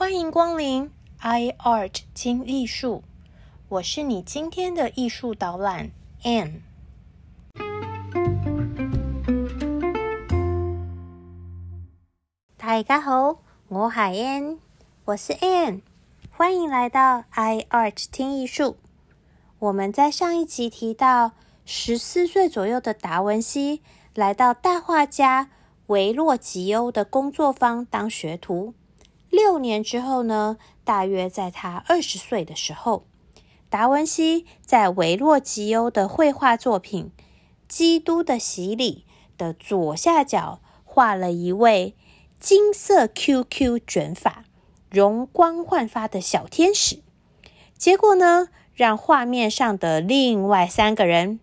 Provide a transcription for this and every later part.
欢迎光临 iArt 听艺术，我是你今天的艺术导览 Anne。大家好，我係 Anne，我是 Anne，欢迎来到 iArt 听艺术。我们在上一集提到，十四岁左右的达文西来到大画家维洛吉欧的工作坊当学徒。六年之后呢，大约在他二十岁的时候，达文西在维洛吉欧的绘画作品《基督的洗礼》的左下角画了一位金色 QQ 卷发、容光焕发的小天使。结果呢，让画面上的另外三个人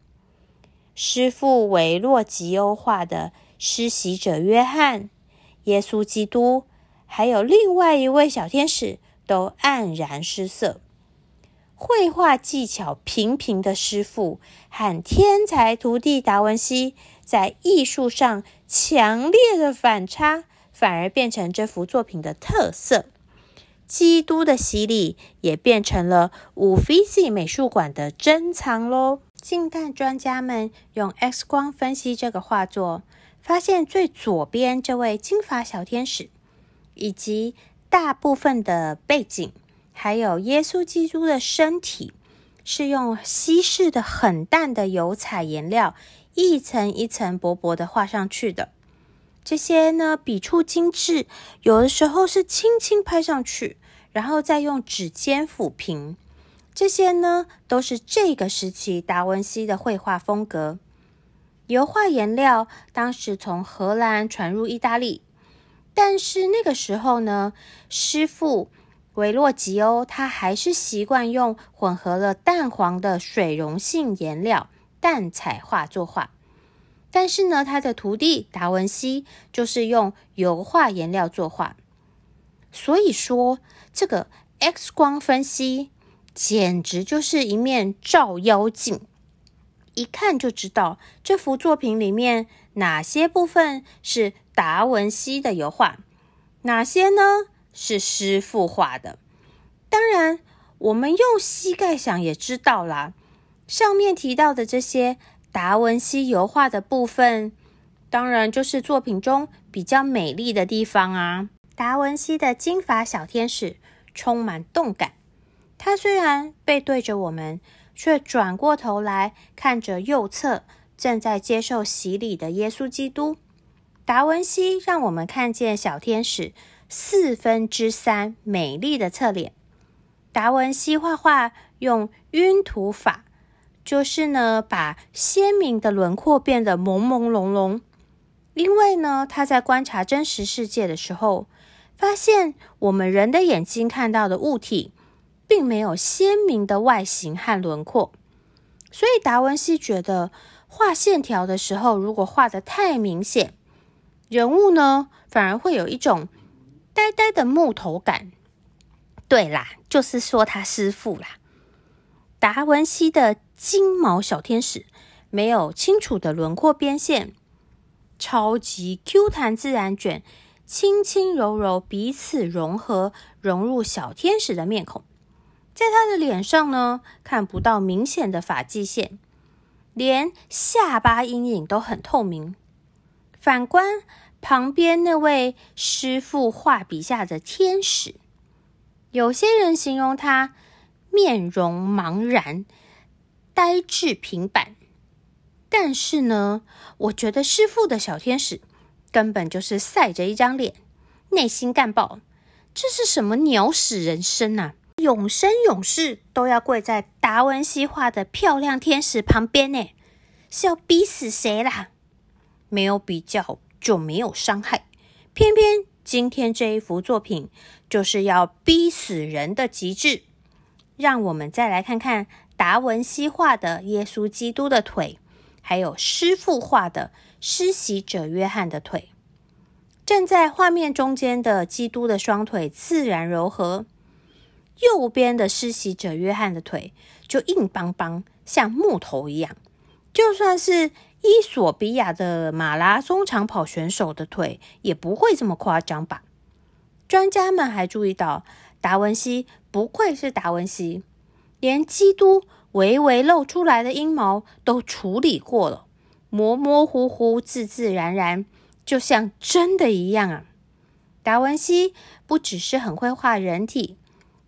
——师傅维洛吉欧画的施洗者约翰、耶稣基督。还有另外一位小天使都黯然失色。绘画技巧平平的师傅和天才徒弟达文西在艺术上强烈的反差，反而变成这幅作品的特色。基督的洗礼也变成了五菲西美术馆的珍藏喽。近代专家们用 X 光分析这个画作，发现最左边这位金发小天使。以及大部分的背景，还有耶稣基督的身体，是用稀释的很淡的油彩颜料，一层一层薄薄的画上去的。这些呢，笔触精致，有的时候是轻轻拍上去，然后再用指尖抚平。这些呢，都是这个时期达文西的绘画风格。油画颜料当时从荷兰传入意大利。但是那个时候呢，师傅维洛吉欧他还是习惯用混合了蛋黄的水溶性颜料淡彩画作画。但是呢，他的徒弟达文西就是用油画颜料作画。所以说，这个 X 光分析简直就是一面照妖镜，一看就知道这幅作品里面哪些部分是。达文西的油画，哪些呢？是师傅画的。当然，我们用膝盖想也知道啦。上面提到的这些达文西油画的部分，当然就是作品中比较美丽的地方啊。达文西的金发小天使充满动感，他虽然背对着我们，却转过头来看着右侧正在接受洗礼的耶稣基督。达文西让我们看见小天使四分之三美丽的侧脸。达文西画画用晕涂法，就是呢把鲜明的轮廓变得朦朦胧胧。因为呢他在观察真实世界的时候，发现我们人的眼睛看到的物体，并没有鲜明的外形和轮廓，所以达文西觉得画线条的时候，如果画的太明显。人物呢，反而会有一种呆呆的木头感。对啦，就是说他师傅啦。达文西的金毛小天使没有清楚的轮廓边线，超级 Q 弹自然卷，轻轻柔柔彼此融合，融入小天使的面孔。在他的脸上呢，看不到明显的发际线，连下巴阴影都很透明。反观旁边那位师傅画笔下的天使，有些人形容他面容茫然、呆滞平板。但是呢，我觉得师傅的小天使根本就是晒着一张脸，内心干爆。这是什么鸟屎人生呐？永生永世都要跪在达文西画的漂亮天使旁边呢？是要逼死谁啦？没有比较就没有伤害，偏偏今天这一幅作品就是要逼死人的极致。让我们再来看看达文西画的耶稣基督的腿，还有师傅画的施洗者约翰的腿。站在画面中间的基督的双腿自然柔和，右边的施洗者约翰的腿就硬邦邦，像木头一样。就算是。伊索比亚的马拉松长跑选手的腿也不会这么夸张吧？专家们还注意到，达文西不愧是达文西，连基督微微露出来的阴毛都处理过了，模模糊糊、自自然然，就像真的一样啊！达文西不只是很会画人体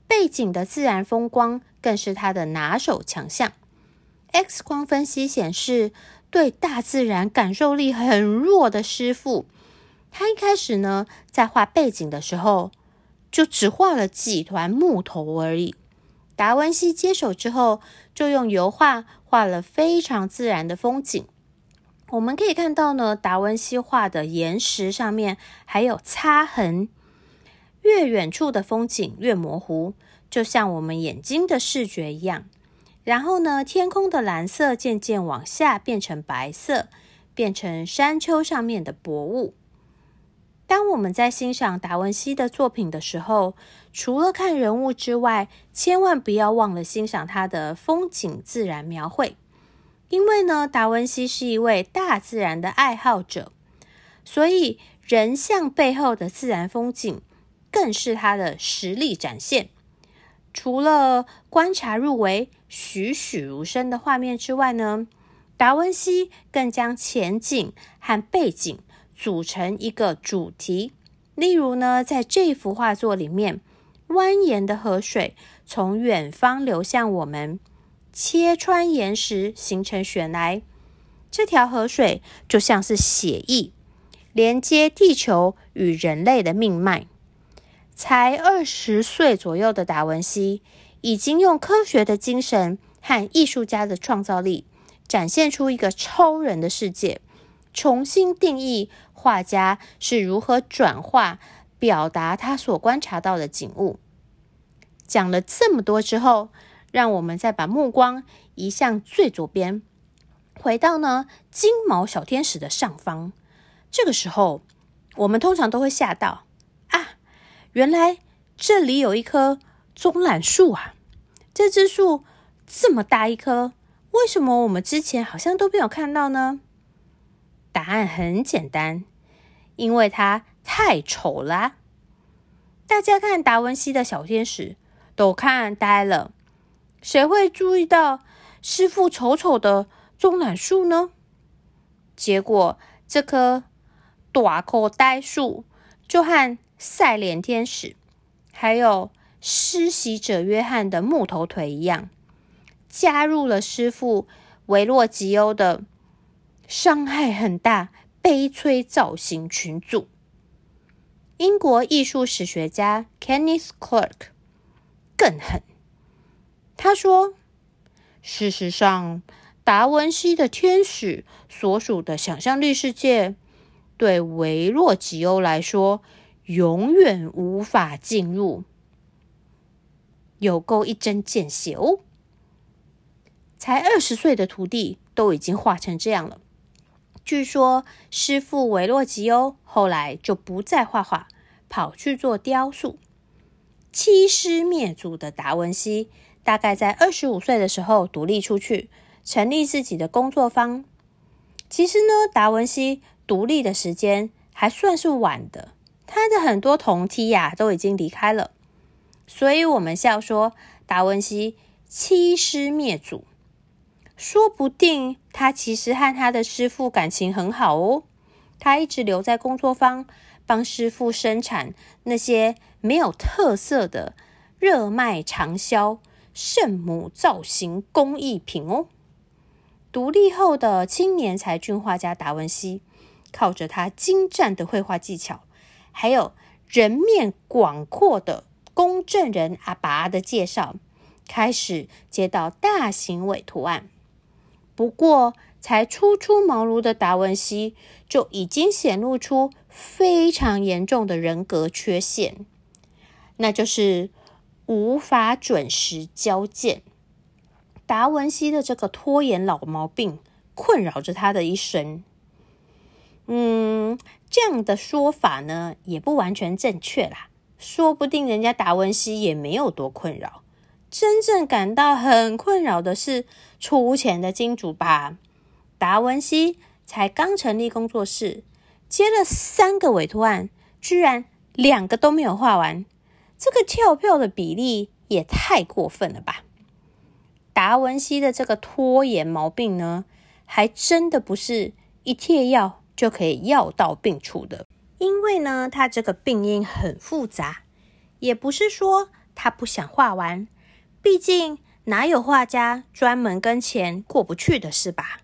背景的自然风光，更是他的拿手强项。X 光分析显示，对大自然感受力很弱的师傅。他一开始呢，在画背景的时候，就只画了几团木头而已。达文西接手之后，就用油画画了非常自然的风景。我们可以看到呢，达文西画的岩石上面还有擦痕，越远处的风景越模糊，就像我们眼睛的视觉一样。然后呢，天空的蓝色渐渐往下变成白色，变成山丘上面的薄雾。当我们在欣赏达文西的作品的时候，除了看人物之外，千万不要忘了欣赏他的风景自然描绘。因为呢，达文西是一位大自然的爱好者，所以人像背后的自然风景更是他的实力展现。除了观察入围、栩栩如生的画面之外呢，达文西更将前景和背景。组成一个主题，例如呢，在这幅画作里面，蜿蜒的河水从远方流向我们，切穿岩石形成悬崖。这条河水就像是血液，连接地球与人类的命脉。才二十岁左右的达文西，已经用科学的精神和艺术家的创造力，展现出一个超人的世界。重新定义画家是如何转化、表达他所观察到的景物。讲了这么多之后，让我们再把目光移向最左边，回到呢金毛小天使的上方。这个时候，我们通常都会吓到！原来这里有一棵棕榈树啊！这只树这么大一棵，为什么我们之前好像都没有看到呢？答案很简单，因为它太丑啦。大家看达文西的小天使都看呆了，谁会注意到师傅丑丑的棕榈树呢？结果这棵短口呆树就和赛脸天使，还有施洗者约翰的木头腿一样，加入了师傅维洛吉欧的。伤害很大，悲催造型群组。英国艺术史学家 Kenneth Clark 更狠，他说：“事实上，达文西的天使所属的想象力世界，对维洛吉欧来说，永远无法进入。”有够一针见血哦！才二十岁的徒弟都已经画成这样了。据说师傅维洛吉欧后来就不再画画，跑去做雕塑。欺师灭祖的达文西，大概在二十五岁的时候独立出去，成立自己的工作坊。其实呢，达文西独立的时间还算是晚的，他的很多同梯呀都已经离开了，所以我们笑说达文西欺师灭祖。说不定他其实和他的师傅感情很好哦。他一直留在工作坊，帮师傅生产那些没有特色的热卖长销圣母造型工艺品哦。独立后的青年才俊画家达文西，靠着他精湛的绘画技巧，还有人面广阔的公证人阿拔的介绍，开始接到大型委图案。不过，才初出茅庐的达文西就已经显露出非常严重的人格缺陷，那就是无法准时交件。达文西的这个拖延老毛病困扰着他的一生。嗯，这样的说法呢，也不完全正确啦。说不定人家达文西也没有多困扰。真正感到很困扰的是出钱的金主吧？达文西才刚成立工作室，接了三个委托案，居然两个都没有画完，这个跳票的比例也太过分了吧？达文西的这个拖延毛病呢，还真的不是一贴药就可以药到病除的。因为呢，他这个病因很复杂，也不是说他不想画完，毕竟哪有画家专门跟钱过不去的事吧？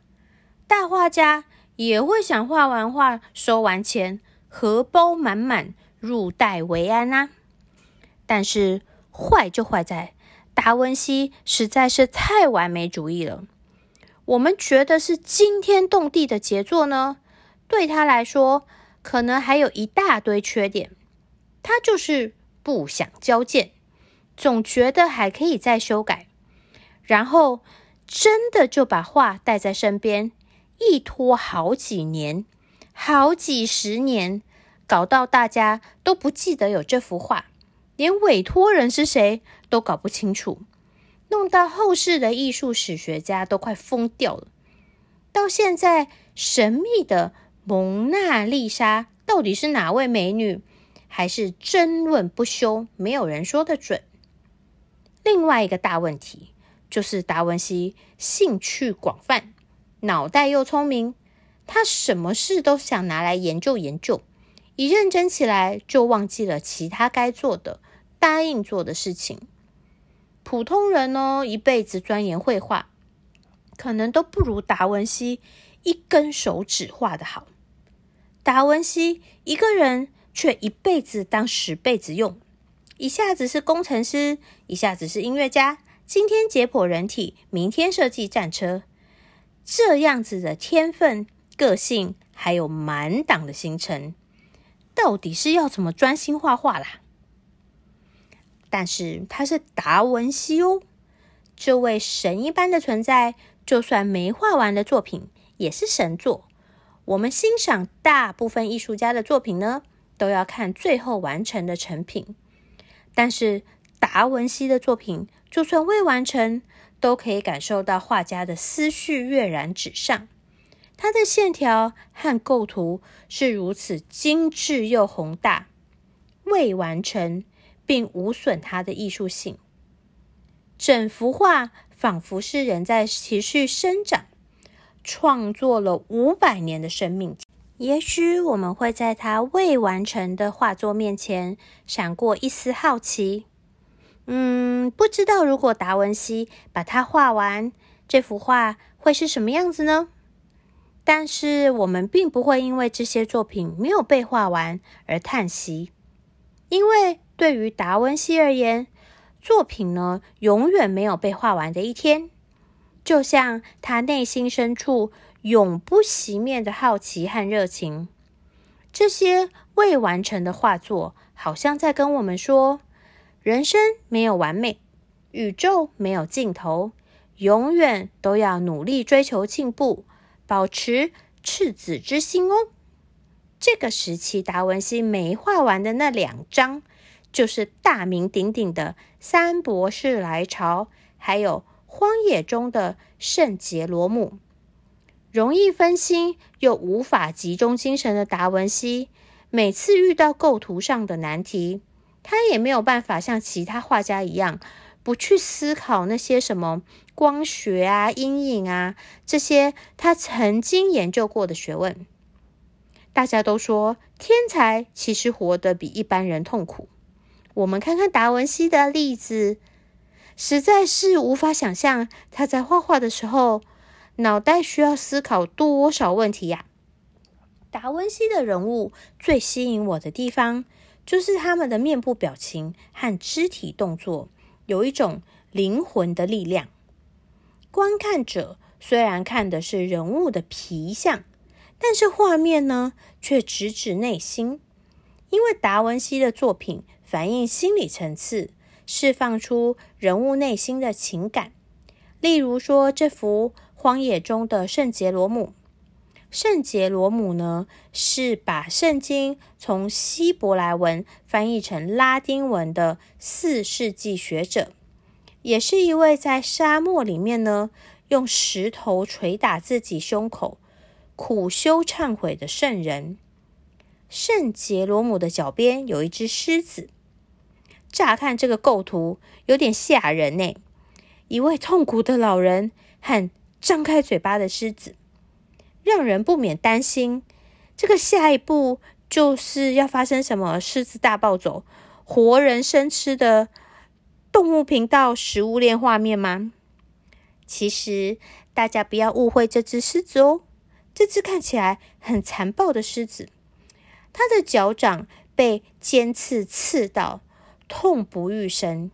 大画家也会想画完画收完钱，荷包满满，入袋为安啊。但是坏就坏在达文西实在是太完美主义了。我们觉得是惊天动地的杰作呢，对他来说。可能还有一大堆缺点，他就是不想交件，总觉得还可以再修改，然后真的就把画带在身边，一拖好几年，好几十年，搞到大家都不记得有这幅画，连委托人是谁都搞不清楚，弄到后世的艺术史学家都快疯掉了。到现在，神秘的。蒙娜丽莎到底是哪位美女？还是争论不休，没有人说得准。另外一个大问题就是达文西兴趣广泛，脑袋又聪明，他什么事都想拿来研究研究，一认真起来就忘记了其他该做的、答应做的事情。普通人呢，一辈子钻研绘画，可能都不如达文西一根手指画的好。达文西一个人却一辈子当十辈子用，一下子是工程师，一下子是音乐家，今天解剖人体，明天设计战车，这样子的天分、个性，还有满档的行程，到底是要怎么专心画画啦？但是他是达文西哦，这位神一般的存在，就算没画完的作品，也是神作。我们欣赏大部分艺术家的作品呢，都要看最后完成的成品。但是达文西的作品，就算未完成，都可以感受到画家的思绪跃然纸上。他的线条和构图是如此精致又宏大，未完成并无损他的艺术性。整幅画仿佛是人在持续生长。创作了五百年的生命，也许我们会在他未完成的画作面前闪过一丝好奇。嗯，不知道如果达文西把它画完，这幅画会是什么样子呢？但是我们并不会因为这些作品没有被画完而叹息，因为对于达文西而言，作品呢永远没有被画完的一天。就像他内心深处永不熄灭的好奇和热情，这些未完成的画作，好像在跟我们说：人生没有完美，宇宙没有尽头，永远都要努力追求进步，保持赤子之心哦。这个时期，达文西没画完的那两张，就是大名鼎鼎的《三博士来朝》，还有。荒野中的圣杰罗姆，容易分心又无法集中精神的达文西，每次遇到构图上的难题，他也没有办法像其他画家一样，不去思考那些什么光学啊、阴影啊这些他曾经研究过的学问。大家都说天才其实活得比一般人痛苦。我们看看达文西的例子。实在是无法想象他在画画的时候，脑袋需要思考多少问题呀！达文西的人物最吸引我的地方，就是他们的面部表情和肢体动作有一种灵魂的力量。观看者虽然看的是人物的皮相，但是画面呢，却直指内心，因为达文西的作品反映心理层次。释放出人物内心的情感，例如说这幅荒野中的圣杰罗姆。圣杰罗姆呢，是把圣经从希伯来文翻译成拉丁文的四世纪学者，也是一位在沙漠里面呢，用石头捶打自己胸口，苦修忏悔的圣人。圣杰罗姆的脚边有一只狮子。乍看这个构图有点吓人呢，一位痛苦的老人和张开嘴巴的狮子，让人不免担心，这个下一步就是要发生什么狮子大暴走、活人生吃的动物频道食物链画面吗？其实大家不要误会这只狮子哦，这只看起来很残暴的狮子。它的脚掌被尖刺刺到，痛不欲生。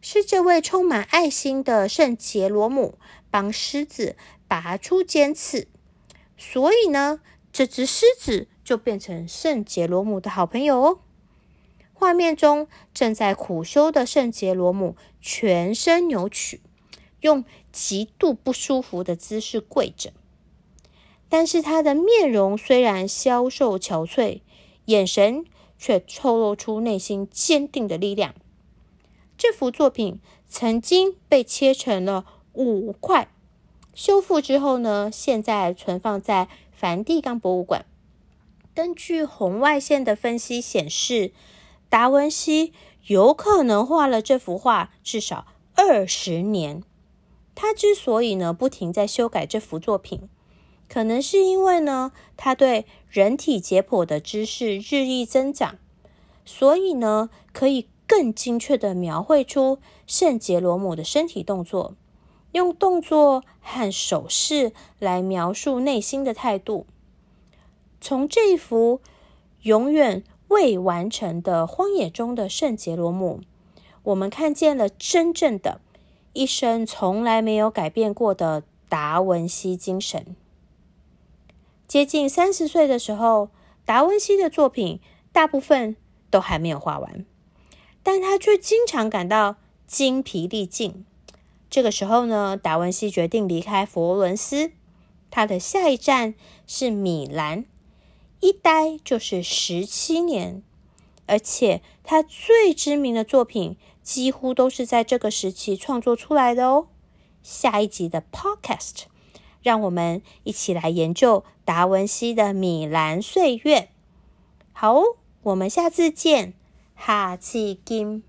是这位充满爱心的圣杰罗姆帮狮子拔出尖刺，所以呢，这只狮子就变成圣杰罗姆的好朋友哦。画面中正在苦修的圣杰罗姆全身扭曲，用极度不舒服的姿势跪着。但是他的面容虽然消瘦憔悴，眼神却透露出内心坚定的力量。这幅作品曾经被切成了五块，修复之后呢，现在存放在梵蒂冈博物馆。根据红外线的分析显示，达文西有可能画了这幅画至少二十年。他之所以呢不停在修改这幅作品，可能是因为呢他对人体解剖的知识日益增长，所以呢可以更精确的描绘出圣杰罗姆的身体动作，用动作和手势来描述内心的态度。从这一幅永远未完成的荒野中的圣杰罗姆，我们看见了真正的。一生从来没有改变过的达文西精神。接近三十岁的时候，达文西的作品大部分都还没有画完，但他却经常感到精疲力尽。这个时候呢，达文西决定离开佛罗伦斯，他的下一站是米兰，一待就是十七年，而且他最知名的作品。几乎都是在这个时期创作出来的哦。下一集的 Podcast，让我们一起来研究达文西的米兰岁月。好，我们下次见，哈气金。